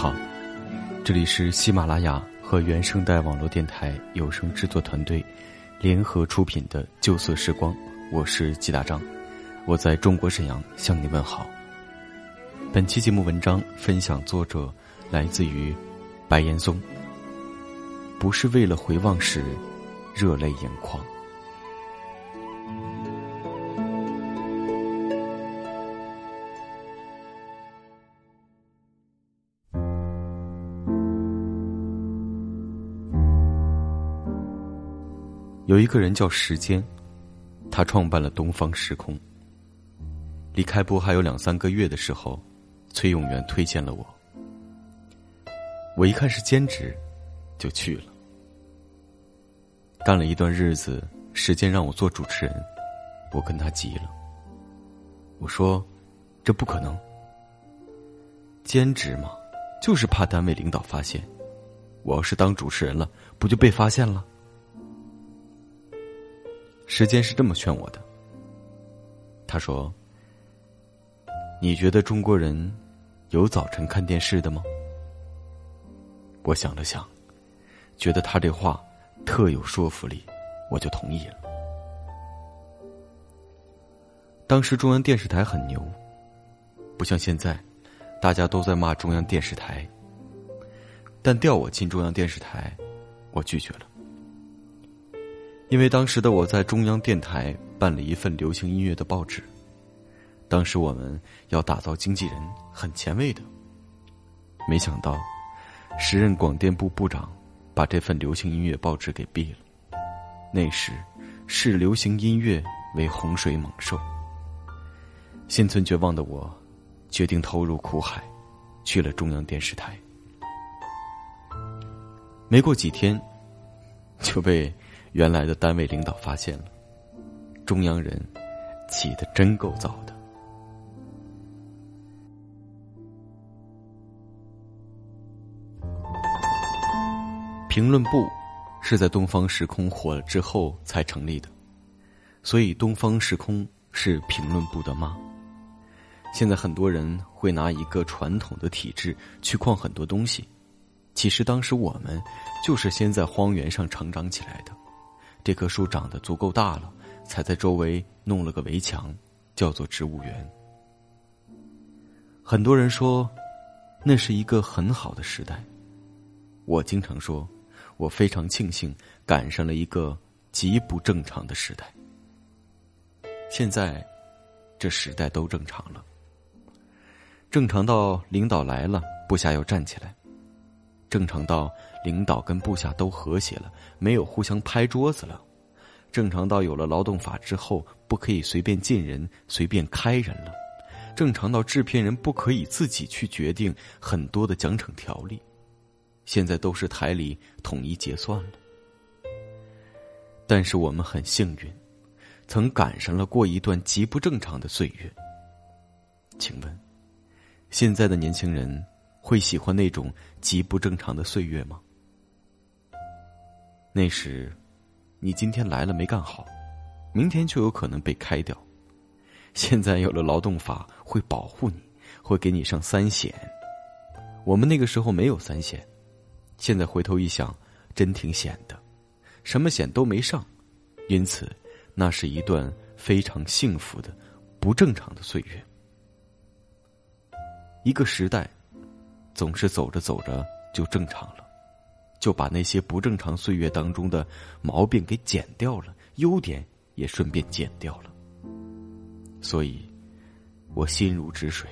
好，这里是喜马拉雅和原声带网络电台有声制作团队联合出品的《旧色时光》，我是季大章，我在中国沈阳向你问好。本期节目文章分享作者来自于白岩松，不是为了回望时热泪盈眶。有一个人叫时间，他创办了东方时空。离开播还有两三个月的时候，崔永元推荐了我。我一看是兼职，就去了。干了一段日子，时间让我做主持人，我跟他急了。我说：“这不可能，兼职嘛，就是怕单位领导发现。我要是当主持人了，不就被发现了？”时间是这么劝我的。他说：“你觉得中国人有早晨看电视的吗？”我想了想，觉得他这话特有说服力，我就同意了。当时中央电视台很牛，不像现在，大家都在骂中央电视台。但调我进中央电视台，我拒绝了。因为当时的我在中央电台办了一份流行音乐的报纸，当时我们要打造经纪人，很前卫的。没想到，时任广电部部长把这份流行音乐报纸给毙了。那时，视流行音乐为洪水猛兽。心存绝望的我，决定投入苦海，去了中央电视台。没过几天，就被。原来的单位领导发现了，中央人起的真够早的。评论部是在东方时空火了之后才成立的，所以东方时空是评论部的妈。现在很多人会拿一个传统的体制去框很多东西，其实当时我们就是先在荒原上成长起来的。这棵树长得足够大了，才在周围弄了个围墙，叫做植物园。很多人说，那是一个很好的时代。我经常说，我非常庆幸赶上了一个极不正常的时代。现在，这时代都正常了，正常到领导来了，部下要站起来，正常到。领导跟部下都和谐了，没有互相拍桌子了。正常到有了劳动法之后，不可以随便进人、随便开人了。正常到制片人不可以自己去决定很多的奖惩条例，现在都是台里统一结算了。但是我们很幸运，曾赶上了过一段极不正常的岁月。请问，现在的年轻人会喜欢那种极不正常的岁月吗？那时，你今天来了没干好，明天就有可能被开掉。现在有了劳动法，会保护你，会给你上三险。我们那个时候没有三险，现在回头一想，真挺险的，什么险都没上。因此，那是一段非常幸福的、不正常的岁月。一个时代，总是走着走着就正常了。就把那些不正常岁月当中的毛病给剪掉了，优点也顺便剪掉了。所以，我心如止水，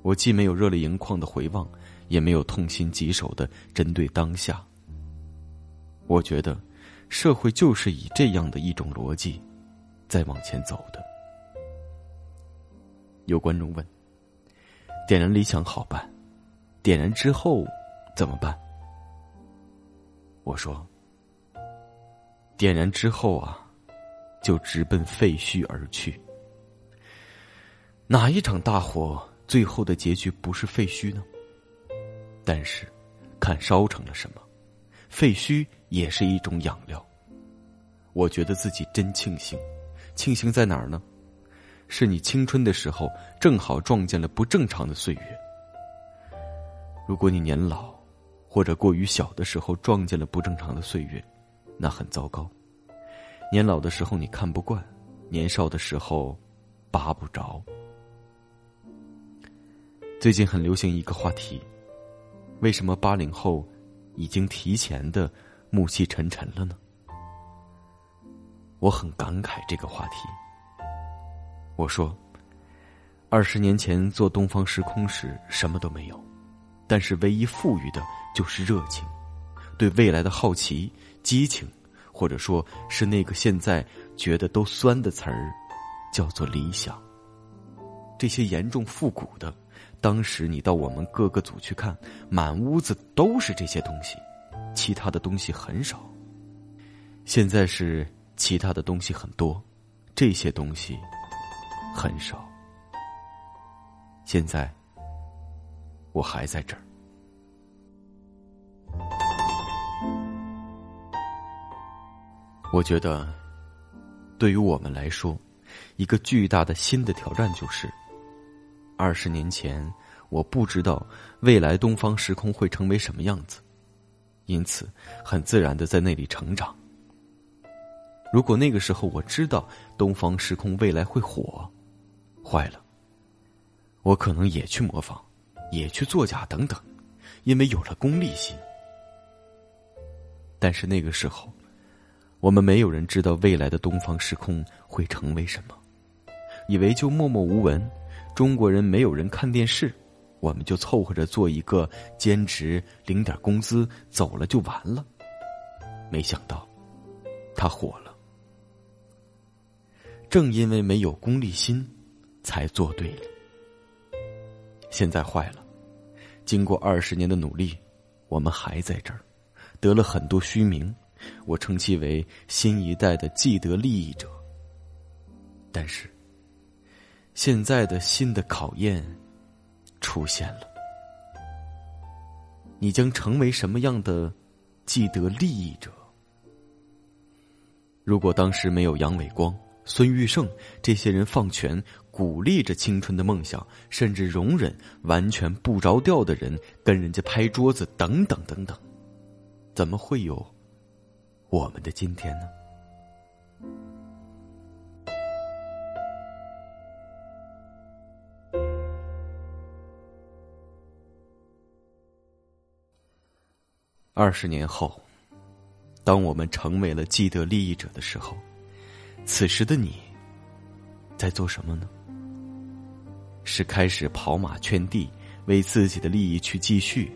我既没有热泪盈眶的回望，也没有痛心疾首的针对当下。我觉得，社会就是以这样的一种逻辑，在往前走的。有观众问：点燃理想好办，点燃之后怎么办？我说：“点燃之后啊，就直奔废墟而去。哪一场大火最后的结局不是废墟呢？但是，看烧成了什么，废墟也是一种养料。我觉得自己真庆幸，庆幸在哪儿呢？是你青春的时候正好撞见了不正常的岁月。如果你年老，或者过于小的时候撞见了不正常的岁月，那很糟糕。年老的时候你看不惯，年少的时候扒不着。最近很流行一个话题：为什么八零后已经提前的暮气沉沉了呢？我很感慨这个话题。我说，二十年前做东方时空时什么都没有，但是唯一富裕的就是热情，对未来的好奇、激情，或者说是那个现在觉得都酸的词儿，叫做理想。这些严重复古的。当时你到我们各个组去看，满屋子都是这些东西，其他的东西很少。现在是其他的东西很多，这些东西很少。现在我还在这儿。我觉得，对于我们来说，一个巨大的新的挑战就是。二十年前，我不知道未来东方时空会成为什么样子，因此很自然的在那里成长。如果那个时候我知道东方时空未来会火，坏了，我可能也去模仿，也去作假等等，因为有了功利心。但是那个时候，我们没有人知道未来的东方时空会成为什么，以为就默默无闻。中国人没有人看电视，我们就凑合着做一个兼职，领点工资，走了就完了。没想到，他火了。正因为没有功利心，才做对了。现在坏了，经过二十年的努力，我们还在这儿，得了很多虚名，我称其为新一代的既得利益者。但是。现在的新的考验出现了，你将成为什么样的既得利益者？如果当时没有杨伟光、孙玉胜这些人放权，鼓励着青春的梦想，甚至容忍完全不着调的人跟人家拍桌子，等等等等，怎么会有我们的今天呢？二十年后，当我们成为了既得利益者的时候，此时的你在做什么呢？是开始跑马圈地，为自己的利益去继续，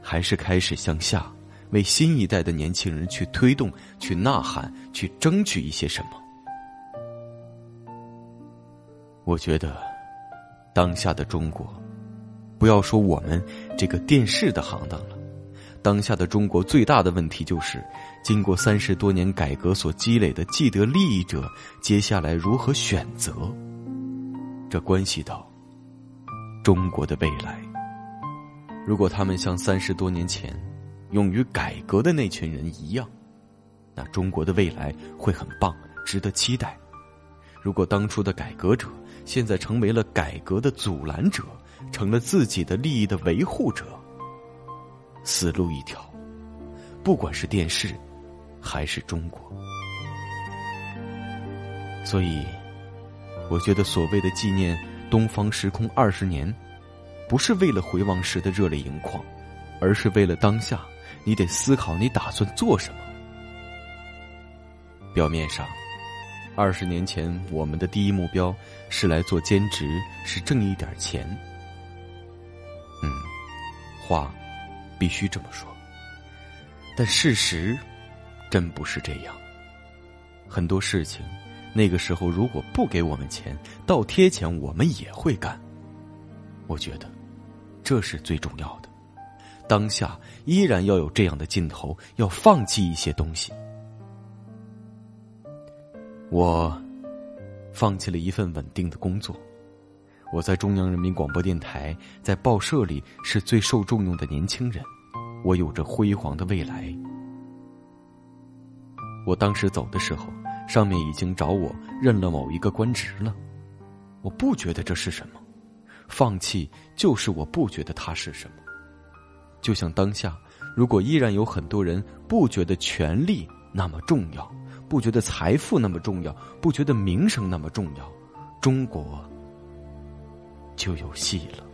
还是开始向下，为新一代的年轻人去推动、去呐喊、去争取一些什么？我觉得，当下的中国，不要说我们这个电视的行当了。当下的中国最大的问题就是，经过三十多年改革所积累的既得利益者，接下来如何选择？这关系到中国的未来。如果他们像三十多年前勇于改革的那群人一样，那中国的未来会很棒，值得期待。如果当初的改革者现在成为了改革的阻拦者，成了自己的利益的维护者。死路一条，不管是电视，还是中国。所以，我觉得所谓的纪念东方时空二十年，不是为了回望时的热泪盈眶，而是为了当下，你得思考你打算做什么。表面上，二十年前我们的第一目标是来做兼职，是挣一点钱。嗯，话。必须这么说，但事实真不是这样。很多事情，那个时候如果不给我们钱，倒贴钱，我们也会干。我觉得这是最重要的。当下依然要有这样的劲头，要放弃一些东西。我放弃了一份稳定的工作。我在中央人民广播电台，在报社里是最受重用的年轻人，我有着辉煌的未来。我当时走的时候，上面已经找我认了某一个官职了。我不觉得这是什么，放弃就是我不觉得它是什么。就像当下，如果依然有很多人不觉得权力那么重要，不觉得财富那么重要，不觉得名声那么重要，中国就有戏了。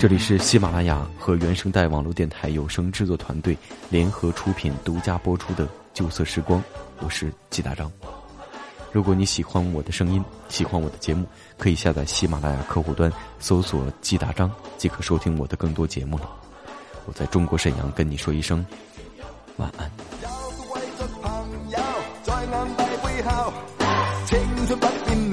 这里是喜马拉雅和原声带网络电台有声制作团队联合出品、独家播出的《旧色时光》，我是季大章。如果你喜欢我的声音，喜欢我的节目，可以下载喜马拉雅客户端搜索“季大章”，即可收听我的更多节目了。我在中国沈阳跟你说一声晚安。青春不变